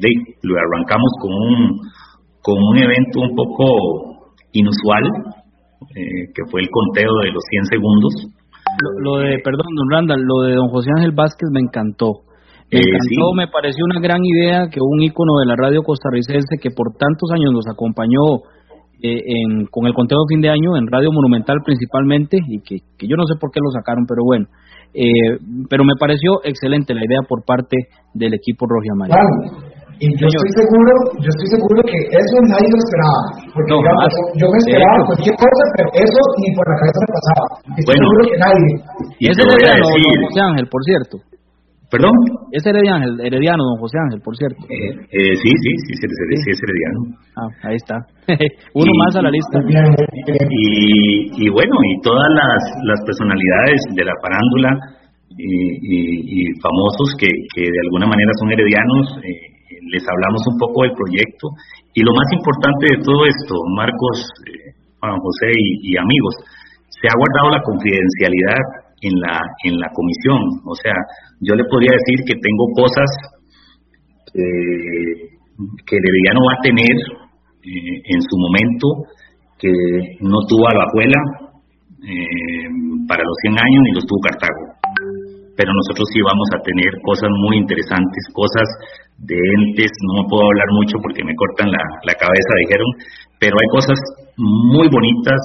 [SPEAKER 6] lo arrancamos con un, con un evento un poco inusual, eh, que fue el conteo de los 100 segundos.
[SPEAKER 3] Lo, de, perdón, don Randall, lo de don José Ángel Vázquez me encantó. Me eh, encantó, me pareció una gran idea que un ícono de la radio costarricense que por tantos años nos acompañó eh, en, con el conteo de fin de año en Radio Monumental principalmente, y que, que yo no sé por qué lo sacaron, pero bueno. pero me pareció excelente la idea por parte del equipo rojo y amarillo.
[SPEAKER 5] Y yo estoy seguro, yo estoy seguro que eso nadie lo esperaba. Porque yo me esperaba cualquier cosa, pero eso ni por la cabeza me pasaba. Estoy bueno, seguro que nadie.
[SPEAKER 3] Y ese don José Ángel, por cierto.
[SPEAKER 6] ¿Perdón?
[SPEAKER 3] Es herediano, herediano, don José Ángel, por cierto.
[SPEAKER 6] Eh, eh, sí, sí, sí, sí, sí, es herediano.
[SPEAKER 3] Ah, ahí está. Uno más a la lista.
[SPEAKER 6] Y, y bueno, y todas las, las personalidades de la parándula y, famosos que, que de alguna manera son heredianos, eh, les hablamos un poco del proyecto y lo más importante de todo esto, Marcos, eh, Juan José y, amigos, se ha guardado la confidencialidad en la, en la comisión. O sea, yo le podría decir que tengo cosas eh, que el no va a tener eh, en su momento, que no tuvo a la abuela para los 100 años ni los tuvo Cartago. Pero nosotros sí vamos a tener cosas muy interesantes, cosas de entes, no puedo hablar mucho porque me cortan la, la cabeza, dijeron, pero hay cosas muy bonitas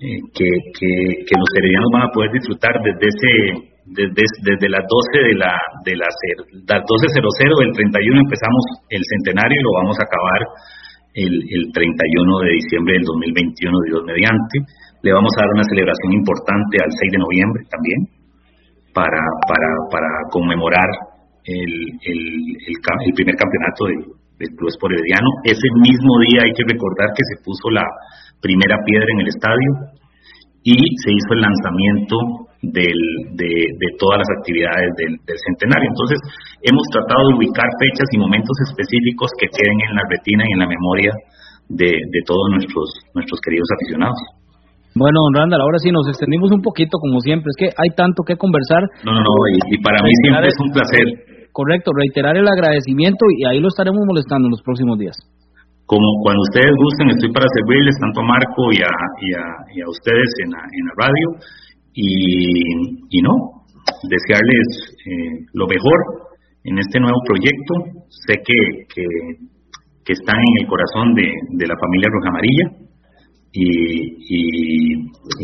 [SPEAKER 6] eh, que, los heredianos van a poder disfrutar desde ese desde, desde las 12 de la de las, las 12.00 del 31 empezamos el centenario y lo vamos a acabar el, el 31 de diciembre del 2021 Dios mediante le vamos a dar una celebración importante al 6 de noviembre también para para para conmemorar el, el, primer campeonato del, Club Sport Herediano. Ese mismo día hay que recordar que se puso la primera piedra en el estadio y se hizo el lanzamiento del, de, de, todas las actividades del, del, centenario. Entonces, hemos tratado de ubicar fechas y momentos específicos que queden en la retina y en la memoria de, de todos nuestros, nuestros queridos aficionados.
[SPEAKER 3] Bueno, don Randall, ahora sí nos extendimos un poquito, como siempre. Es que hay tanto que conversar.
[SPEAKER 6] No, no, no, y, para mí siempre es un placer.
[SPEAKER 3] Correcto, reiterar el agradecimiento y ahí lo estaremos molestando en los próximos días.
[SPEAKER 6] Como cuando ustedes gusten, estoy para servirles tanto a Marco y a, ustedes en la, radio. Y, no, desearles eh, lo mejor en este nuevo proyecto. Sé que, que, están en el corazón de, la familia Roja Amarilla y,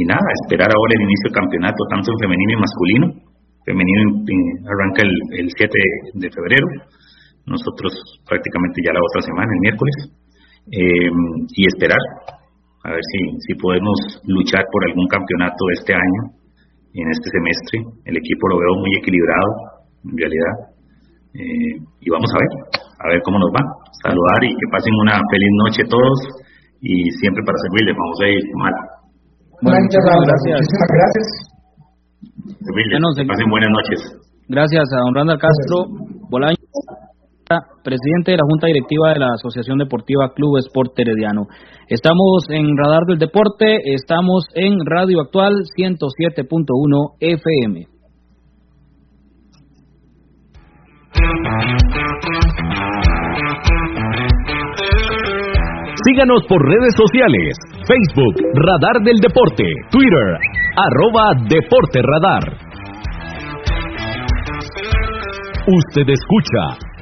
[SPEAKER 6] nada, esperar ahora el inicio del campeonato, tanto en femenino y masculino. Femenino arranca el, el 7 de febrero, nosotros prácticamente ya la otra semana, el miércoles, eh, y esperar a ver si, si podemos luchar por algún campeonato este año, en este semestre. El equipo lo veo muy equilibrado, en realidad, eh, y vamos a ver, a ver cómo nos va. Saludar y que pasen una feliz noche todos y siempre para servirle, vamos a ir mal.
[SPEAKER 5] muchas gracias. Muchísimas gracias.
[SPEAKER 6] Servirle. Pasen buenas noches.
[SPEAKER 3] Gracias a don Randall Castro Bolaño. Presidente de la Junta Directiva de la Asociación Deportiva Club Sport Herediano. Estamos en Radar del Deporte, estamos en Radio Actual 107.1 FM.
[SPEAKER 2] Síganos por redes sociales, Facebook, Radar del Deporte, Twitter, arroba Deporte Radar. Usted escucha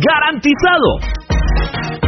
[SPEAKER 2] garantizado.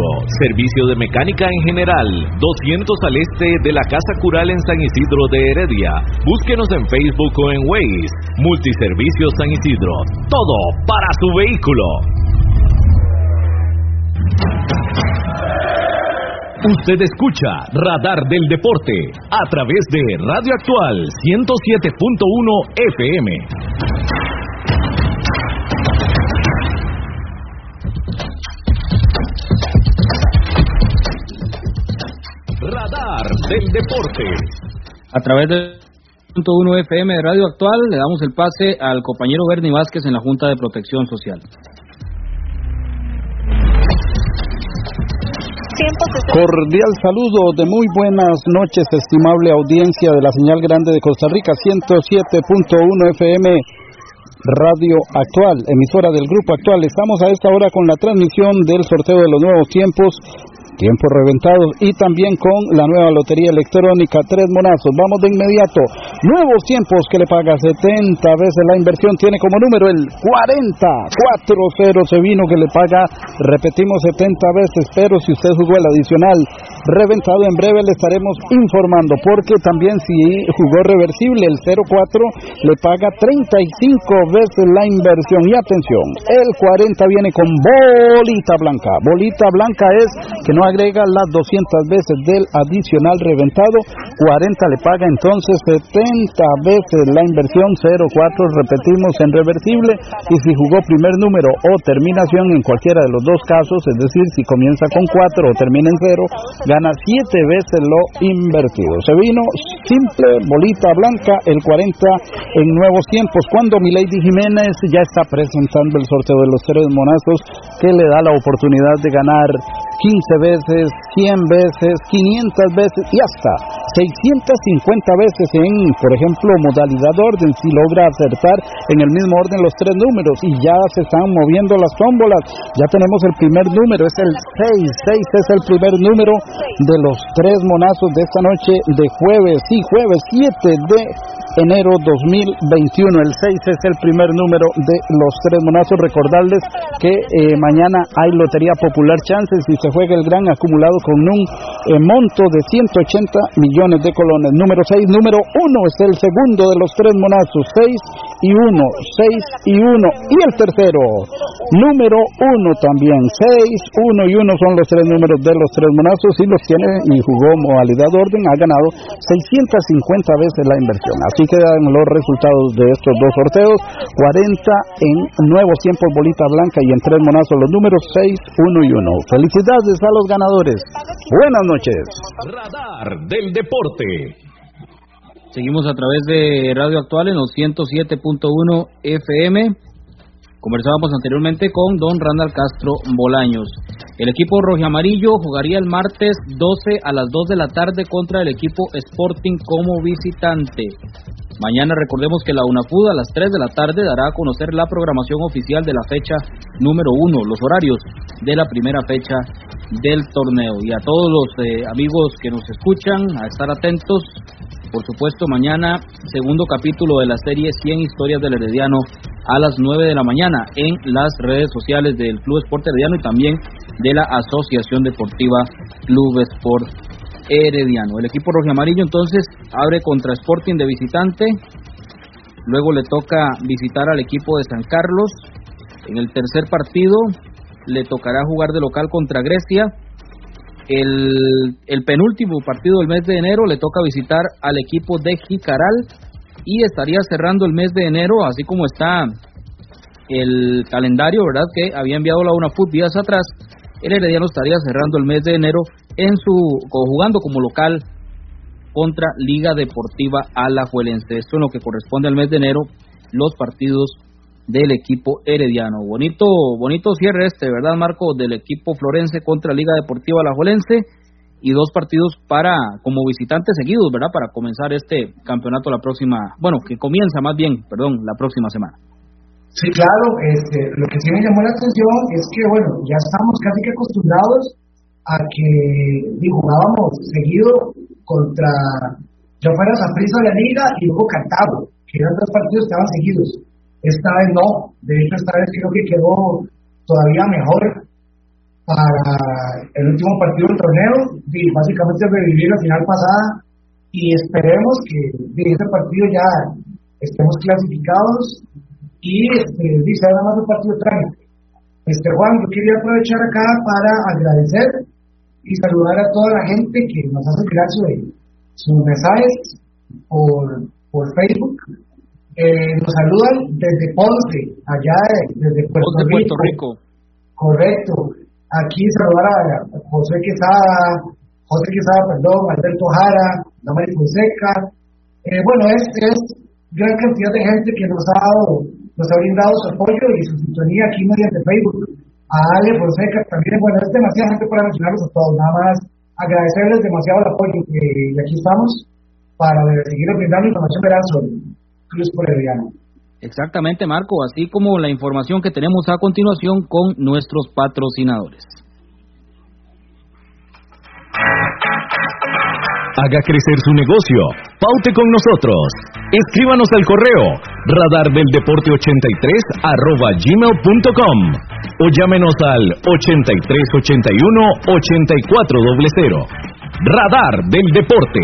[SPEAKER 2] servicio de mecánica en general, 200 al este de la Casa Cural en San Isidro de Heredia. Búsquenos en Facebook o en Waze. Multiservicios San Isidro. Todo para su vehículo. Usted escucha Radar del Deporte a través de Radio Actual 107.1 FM. Radar del Deporte.
[SPEAKER 3] A través del punto 1 FM de Radio Actual le damos el pase al compañero Bernie Vázquez en la Junta de Protección Social.
[SPEAKER 7] Cordial saludo de muy buenas noches, estimable audiencia de la señal grande de Costa Rica, 107.1 FM Radio Actual, emisora del Grupo Actual. Estamos a esta hora con la transmisión del sorteo de los nuevos tiempos tiempos reventados y también con la nueva lotería electrónica Tres Monazos. Vamos de inmediato. Nuevos tiempos que le paga 70 veces la inversión. Tiene como número el 40. 4-0 se vino que le paga, repetimos 70 veces, pero si usted jugó el adicional reventado en breve le estaremos informando porque también si jugó reversible el 0-4 le paga 35 veces la inversión. Y atención, el 40 viene con bolita blanca. Bolita blanca es que no agrega las 200 veces del adicional reventado, 40 le paga entonces 70 veces la inversión, 04 repetimos en reversible y si jugó primer número o terminación en cualquiera de los dos casos, es decir, si comienza con 4 o termina en 0, gana 7 veces lo invertido. Se vino simple, bolita blanca, el 40 en nuevos tiempos, cuando Milady Jiménez ya está presentando el sorteo de los tres monazos que le da la oportunidad de ganar 15 veces, 100 veces, 500 veces y hasta 650 veces en, por ejemplo, modalidad orden, si logra acertar en el mismo orden los tres números y ya se están moviendo las tómbolas. Ya tenemos el primer número, es el 6. 6 es el primer número de los tres monazos de esta noche de jueves, sí, jueves 7 de enero 2021. El 6 es el primer número de los tres monazos. Recordarles que eh, mañana hay Lotería Popular Chances y se juega el gran acumulado con un eh, monto de 180 millones de colones. Número 6, número 1 es el segundo de los tres monazos. 6 y 1, 6 y 1. Y el tercero, número 1 también. 6, 1 y 1 son los tres números de los tres monazos y los tiene y jugó modalidad orden. Ha ganado 650 veces la inversión. Así quedan los resultados de estos dos sorteos. 40 en nuevos tiempos bolita blanca y en tres monazos los números 6, 1 y 1. Felicidades a los ganadores. Buenas noches.
[SPEAKER 2] Radar del deporte.
[SPEAKER 3] Seguimos a través de Radio Actual en los 107.1 FM. Conversábamos anteriormente con don Randall Castro Bolaños. El equipo amarillo jugaría el martes 12 a las 2 de la tarde contra el equipo Sporting como visitante. Mañana recordemos que la UNAFUD a las 3 de la tarde dará a conocer la programación oficial de la fecha número 1, los horarios de la primera fecha del torneo. Y a todos los eh, amigos que nos escuchan, a estar atentos. Por supuesto, mañana, segundo capítulo de la serie 100 historias del Herediano a las 9 de la mañana en las redes sociales del Club Sport Herediano y también de la Asociación Deportiva Club Sport Herediano. El equipo rojo amarillo entonces abre contra Sporting de visitante, luego le toca visitar al equipo de San Carlos. En el tercer partido le tocará jugar de local contra Grecia. El, penúltimo partido del mes de enero le toca visitar al equipo de Jicaral y estaría cerrando el mes de enero, así como está el calendario, ¿verdad? Que había enviado la UNAFUT días atrás. El Herediano estaría cerrando el mes de enero en su jugando como local contra Liga Deportiva Alajuelense. Esto en lo que corresponde al mes de enero, los partidos del equipo herediano. Bonito, bonito cierre este, ¿verdad, Marco? Del equipo florense contra Liga Deportiva Alajuelense y dos partidos para como visitantes seguidos, ¿verdad? Para comenzar este campeonato la próxima, bueno, que comienza más bien, perdón, la próxima semana.
[SPEAKER 5] Sí, claro, este, lo que sí me llamó la atención es que, bueno, ya estamos casi que acostumbrados a que jugábamos seguido contra, yo fuera Prisa de la Liga y luego Cartago, que eran dos partidos que estaban seguidos. Esta vez no, de hecho esta vez creo que quedó todavía mejor para el último partido del torneo, y básicamente revivir la final pasada y esperemos que de este partido ya estemos clasificados y este, dice nada más un partido trágico. Este Juan, yo quería aprovechar acá para agradecer y saludar a toda la gente que nos hace llegar sus mensajes por, por Facebook. Eh, nos saludan desde Ponce, allá desde Puerto, Puerto Rico. Correcto. Aquí saludar a José Quesada, José Quesada, perdón, Alberto Jara, Damaris Fonseca. Eh, bueno, es, es gran cantidad de gente que nos ha dado, nos ha brindado su apoyo y su sintonía aquí mediante Facebook. A Ale Fonseca también, bueno, es demasiada gente para mencionarlos a todos, nada más agradecerles demasiado el apoyo y aquí estamos para seguir brindando información veraz sobre Cruz Herediano.
[SPEAKER 3] Exactamente, Marco, así como la información que tenemos a continuación con nuestros patrocinadores.
[SPEAKER 2] Haga crecer su negocio. Paute con nosotros. Escríbanos al correo radardeldeporte83 arroba gmail.com o llámenos al 8381 8400. Radar del Deporte.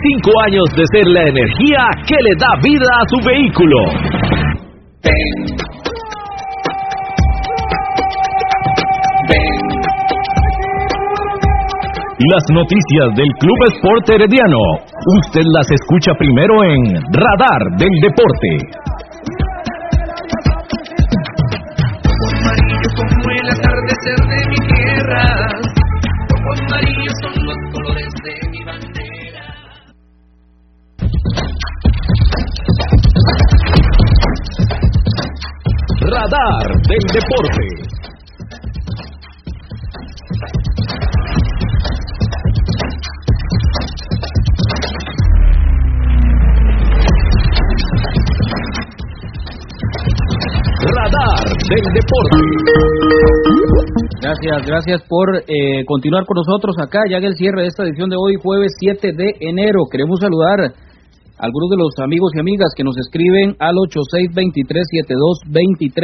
[SPEAKER 2] Cinco años de ser la energía que le da vida a su vehículo. Las noticias del Club Sport Herediano. Usted las escucha primero en Radar del Deporte. Radar del Deporte. Radar del Deporte.
[SPEAKER 3] Gracias, gracias por eh, continuar con nosotros acá, ya que el cierre de esta edición de hoy, jueves 7 de enero. Queremos saludar algunos de los amigos y amigas que nos escriben al 86237223,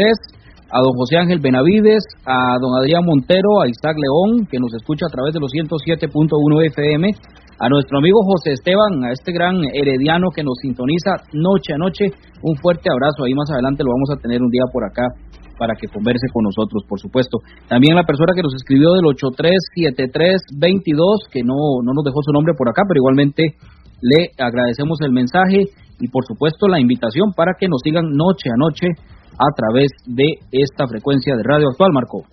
[SPEAKER 3] a don José Ángel Benavides, a don Adrián Montero, a Isaac León, que nos escucha a través de los 107.1 FM, a nuestro amigo José Esteban, a este gran herediano que nos sintoniza noche a noche, un fuerte abrazo, ahí más adelante lo vamos a tener un día por acá para que converse con nosotros, por supuesto. También la persona que nos escribió del 837322, que no, no nos dejó su nombre por acá, pero igualmente le agradecemos el mensaje y por supuesto la invitación para que nos sigan noche a noche a través de esta frecuencia de Radio Actual, Marco.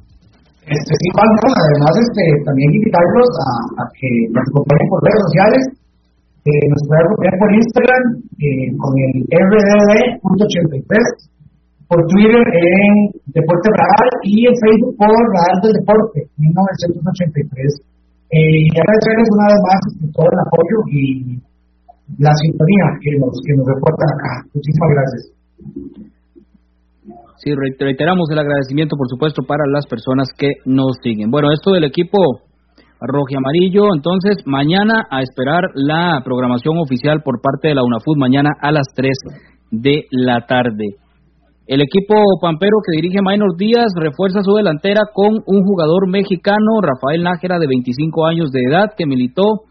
[SPEAKER 5] Este, sí, además este, también invitarlos a, que nos acompañen por redes sociales, eh, nos pueden acompañar por Instagram eh, con el RDD.83, por Twitter en Deporte Real y en Facebook por Real del Deporte 1983. Eh, y agradecerles una vez más todo el apoyo y la sintonía que nos, que nos reportan acá. Muchísimas gracias.
[SPEAKER 3] Sí, reiteramos el agradecimiento, por supuesto, para las personas que nos siguen. Bueno, esto del equipo rojo amarillo, entonces mañana a esperar la programación oficial por parte de la UNAFUT, mañana a las 3 de la tarde. El equipo pampero que dirige Maynor Díaz refuerza su delantera con un jugador mexicano, Rafael Nájera, de 25 años de edad, que militó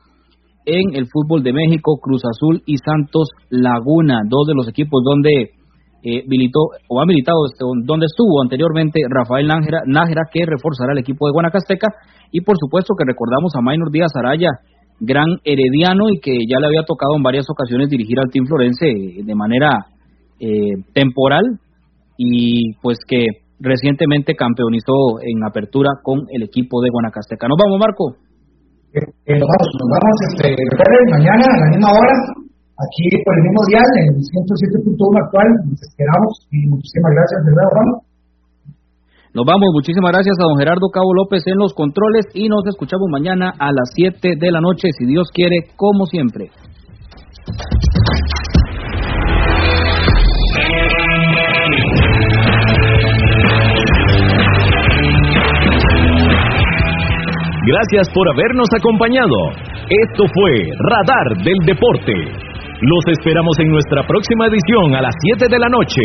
[SPEAKER 3] en el fútbol de México, Cruz Azul y Santos Laguna, dos de los equipos donde eh, militó o ha militado, este, donde estuvo anteriormente Rafael Nájera, que reforzará el equipo de Guanacasteca y por supuesto que recordamos a Maynor Díaz Araya, gran herediano y que ya le había tocado en varias ocasiones dirigir al Team Florense de manera eh, temporal y pues que recientemente campeonizó en apertura con el equipo de Guanacasteca. Nos vamos, Marco.
[SPEAKER 5] Nos vamos, nos vamos este, mañana a la misma hora, aquí por el mismo dial, en 107.1 actual. Nos esperamos y muchísimas gracias de nuevo, Juan.
[SPEAKER 3] Nos vamos, muchísimas gracias a don Gerardo Cabo López en los controles y nos escuchamos mañana a las 7 de la noche, si Dios quiere, como siempre.
[SPEAKER 2] Gracias por habernos acompañado. Esto fue Radar del Deporte. Los esperamos en nuestra próxima edición a las 7 de la noche.